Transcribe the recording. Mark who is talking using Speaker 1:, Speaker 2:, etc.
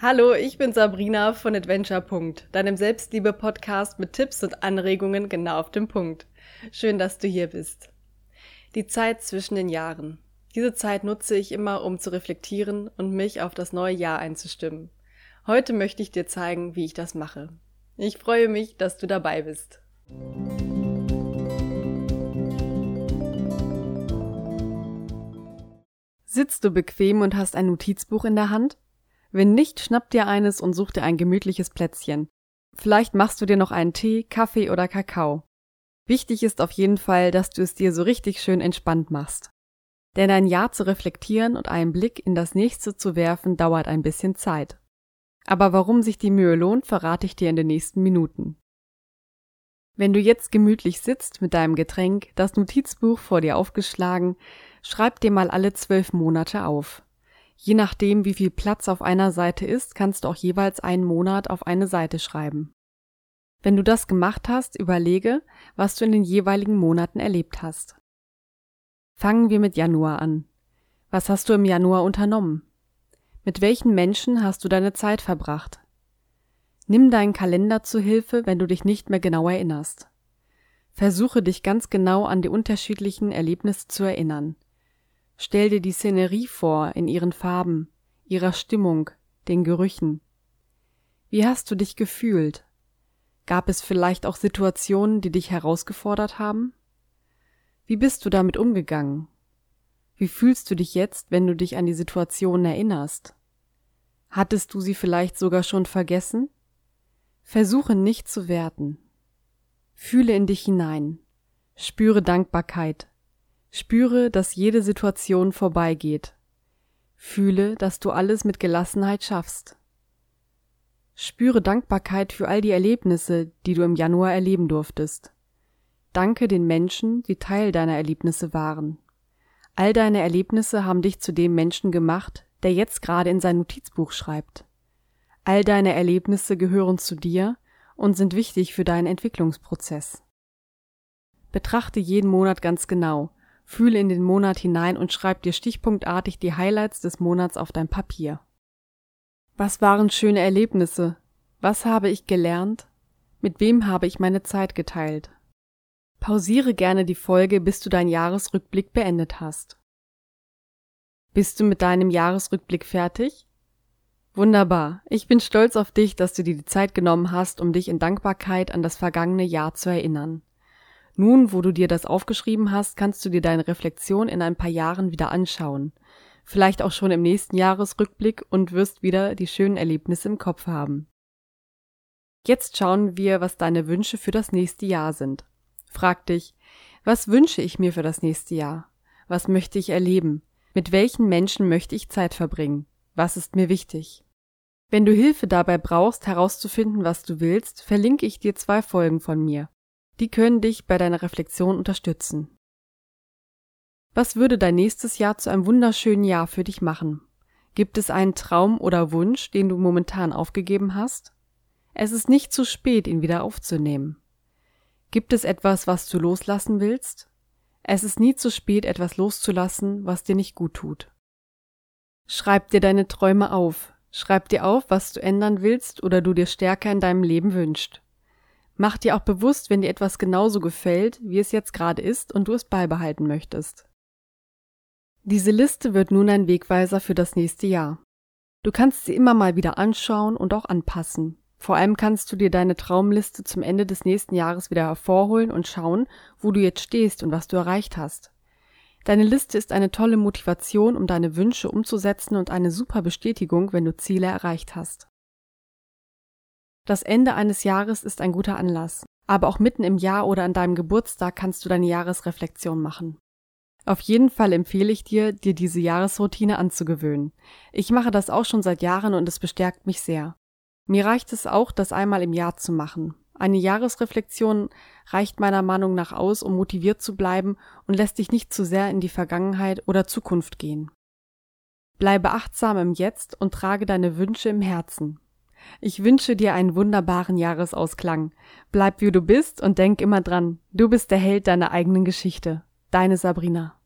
Speaker 1: Hallo, ich bin Sabrina von Adventure. deinem Selbstliebe-Podcast mit Tipps und Anregungen genau auf dem Punkt. Schön, dass du hier bist. Die Zeit zwischen den Jahren. Diese Zeit nutze ich immer, um zu reflektieren und mich auf das neue Jahr einzustimmen. Heute möchte ich dir zeigen, wie ich das mache. Ich freue mich, dass du dabei bist. Sitzt du bequem und hast ein Notizbuch in der Hand? Wenn nicht, schnapp dir eines und such dir ein gemütliches Plätzchen. Vielleicht machst du dir noch einen Tee, Kaffee oder Kakao. Wichtig ist auf jeden Fall, dass du es dir so richtig schön entspannt machst. Denn ein Jahr zu reflektieren und einen Blick in das nächste zu werfen, dauert ein bisschen Zeit. Aber warum sich die Mühe lohnt, verrate ich dir in den nächsten Minuten. Wenn du jetzt gemütlich sitzt mit deinem Getränk, das Notizbuch vor dir aufgeschlagen, schreib dir mal alle zwölf Monate auf. Je nachdem, wie viel Platz auf einer Seite ist, kannst du auch jeweils einen Monat auf eine Seite schreiben. Wenn du das gemacht hast, überlege, was du in den jeweiligen Monaten erlebt hast. Fangen wir mit Januar an. Was hast du im Januar unternommen? Mit welchen Menschen hast du deine Zeit verbracht? Nimm deinen Kalender zu Hilfe, wenn du dich nicht mehr genau erinnerst. Versuche dich ganz genau an die unterschiedlichen Erlebnisse zu erinnern. Stell dir die Szenerie vor in ihren Farben, ihrer Stimmung, den Gerüchen. Wie hast du dich gefühlt? Gab es vielleicht auch Situationen, die dich herausgefordert haben? Wie bist du damit umgegangen? Wie fühlst du dich jetzt, wenn du dich an die Situation erinnerst? Hattest du sie vielleicht sogar schon vergessen? Versuche nicht zu werten. Fühle in dich hinein. Spüre Dankbarkeit, Spüre, dass jede Situation vorbeigeht. Fühle, dass du alles mit Gelassenheit schaffst. Spüre Dankbarkeit für all die Erlebnisse, die du im Januar erleben durftest. Danke den Menschen, die Teil deiner Erlebnisse waren. All deine Erlebnisse haben dich zu dem Menschen gemacht, der jetzt gerade in sein Notizbuch schreibt. All deine Erlebnisse gehören zu dir und sind wichtig für deinen Entwicklungsprozess. Betrachte jeden Monat ganz genau Fühle in den Monat hinein und schreib dir stichpunktartig die Highlights des Monats auf dein Papier. Was waren schöne Erlebnisse? Was habe ich gelernt? Mit wem habe ich meine Zeit geteilt? Pausiere gerne die Folge, bis du deinen Jahresrückblick beendet hast. Bist du mit deinem Jahresrückblick fertig? Wunderbar. Ich bin stolz auf dich, dass du dir die Zeit genommen hast, um dich in Dankbarkeit an das vergangene Jahr zu erinnern. Nun, wo du dir das aufgeschrieben hast, kannst du dir deine Reflexion in ein paar Jahren wieder anschauen. Vielleicht auch schon im nächsten Jahresrückblick und wirst wieder die schönen Erlebnisse im Kopf haben. Jetzt schauen wir, was deine Wünsche für das nächste Jahr sind. Frag dich, was wünsche ich mir für das nächste Jahr? Was möchte ich erleben? Mit welchen Menschen möchte ich Zeit verbringen? Was ist mir wichtig? Wenn du Hilfe dabei brauchst, herauszufinden, was du willst, verlinke ich dir zwei Folgen von mir. Die können dich bei deiner Reflexion unterstützen. Was würde dein nächstes Jahr zu einem wunderschönen Jahr für dich machen? Gibt es einen Traum oder Wunsch, den du momentan aufgegeben hast? Es ist nicht zu spät, ihn wieder aufzunehmen. Gibt es etwas, was du loslassen willst? Es ist nie zu spät, etwas loszulassen, was dir nicht gut tut. Schreib dir deine Träume auf. Schreib dir auf, was du ändern willst oder du dir stärker in deinem Leben wünschst. Mach dir auch bewusst, wenn dir etwas genauso gefällt, wie es jetzt gerade ist und du es beibehalten möchtest. Diese Liste wird nun ein Wegweiser für das nächste Jahr. Du kannst sie immer mal wieder anschauen und auch anpassen. Vor allem kannst du dir deine Traumliste zum Ende des nächsten Jahres wieder hervorholen und schauen, wo du jetzt stehst und was du erreicht hast. Deine Liste ist eine tolle Motivation, um deine Wünsche umzusetzen und eine super Bestätigung, wenn du Ziele erreicht hast. Das Ende eines Jahres ist ein guter Anlass, aber auch mitten im Jahr oder an deinem Geburtstag kannst du deine Jahresreflexion machen. Auf jeden Fall empfehle ich dir, dir diese Jahresroutine anzugewöhnen. Ich mache das auch schon seit Jahren und es bestärkt mich sehr. Mir reicht es auch, das einmal im Jahr zu machen. Eine Jahresreflexion reicht meiner Meinung nach aus, um motiviert zu bleiben und lässt dich nicht zu sehr in die Vergangenheit oder Zukunft gehen. Bleibe achtsam im Jetzt und trage deine Wünsche im Herzen. Ich wünsche dir einen wunderbaren Jahresausklang. Bleib wie du bist und denk immer dran, du bist der Held deiner eigenen Geschichte. Deine Sabrina.